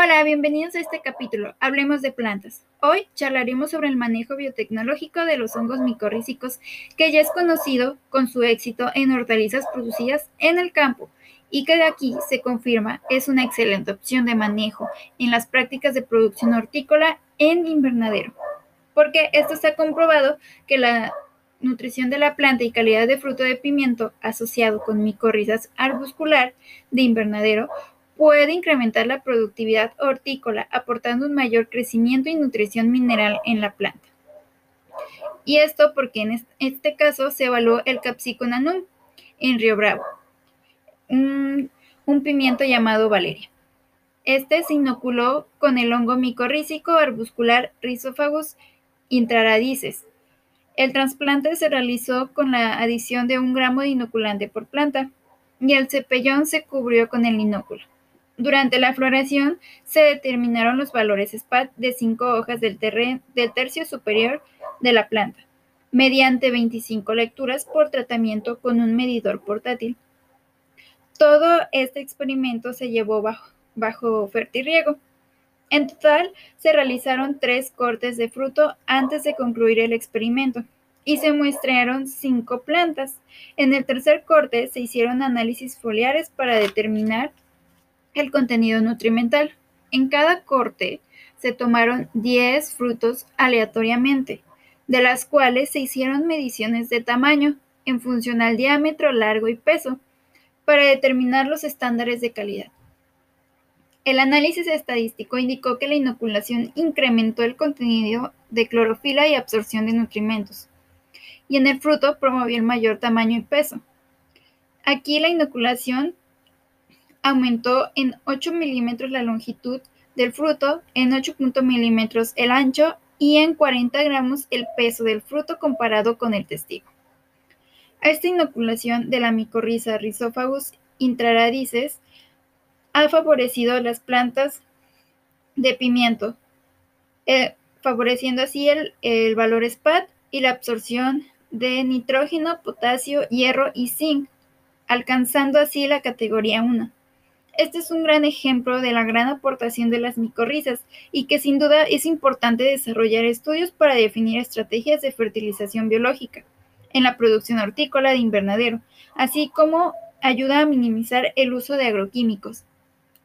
Hola, bienvenidos a este capítulo. Hablemos de plantas. Hoy charlaremos sobre el manejo biotecnológico de los hongos micorrízicos, que ya es conocido con su éxito en hortalizas producidas en el campo y que de aquí se confirma es una excelente opción de manejo en las prácticas de producción hortícola en invernadero, porque esto se ha comprobado que la nutrición de la planta y calidad de fruto de pimiento asociado con micorrizas arbuscular de invernadero puede incrementar la productividad hortícola, aportando un mayor crecimiento y nutrición mineral en la planta. Y esto porque en este caso se evaluó el Capsicum anum en Río Bravo, un, pimiento llamado Valeria. Este se inoculó con el hongo micorrícico arbuscular Rhizophagus intraradices. El trasplante se realizó con la adición de un gramo de inoculante por planta y el cepellón se cubrió con el inóculo. Durante la floración se determinaron los valores SPAT de cinco hojas del, tercio superior de la planta, mediante 25 lecturas por tratamiento con un medidor portátil. Todo este experimento se llevó bajo, bajo fertirriego. En total, se realizaron tres cortes de fruto antes de concluir el experimento y se muestrearon cinco plantas. En el tercer corte se hicieron análisis foliares para determinar el contenido nutrimental. En cada corte se tomaron 10 frutos aleatoriamente, de las cuales se hicieron mediciones de tamaño en función al diámetro, largo y peso, para determinar los estándares de calidad. El análisis estadístico indicó que la inoculación incrementó el contenido de clorofila y absorción de nutrimentos, y en el fruto promovió el mayor tamaño y peso. Aquí la inoculación aumentó en 8 milímetros la longitud del fruto, en 8 milímetros el ancho y en 40 gramos el peso del fruto comparado con el testigo. Esta inoculación de la micorriza Rhizophagus intraradices ha favorecido las plantas de pimiento, eh, favoreciendo así el, valor SPAT y la absorción de nitrógeno, potasio, hierro y zinc, alcanzando así la categoría 1. Este es un gran ejemplo de la gran aportación de las micorrizas y que sin duda es importante desarrollar estudios para definir estrategias de fertilización biológica en la producción hortícola de invernadero, así como ayuda a minimizar el uso de agroquímicos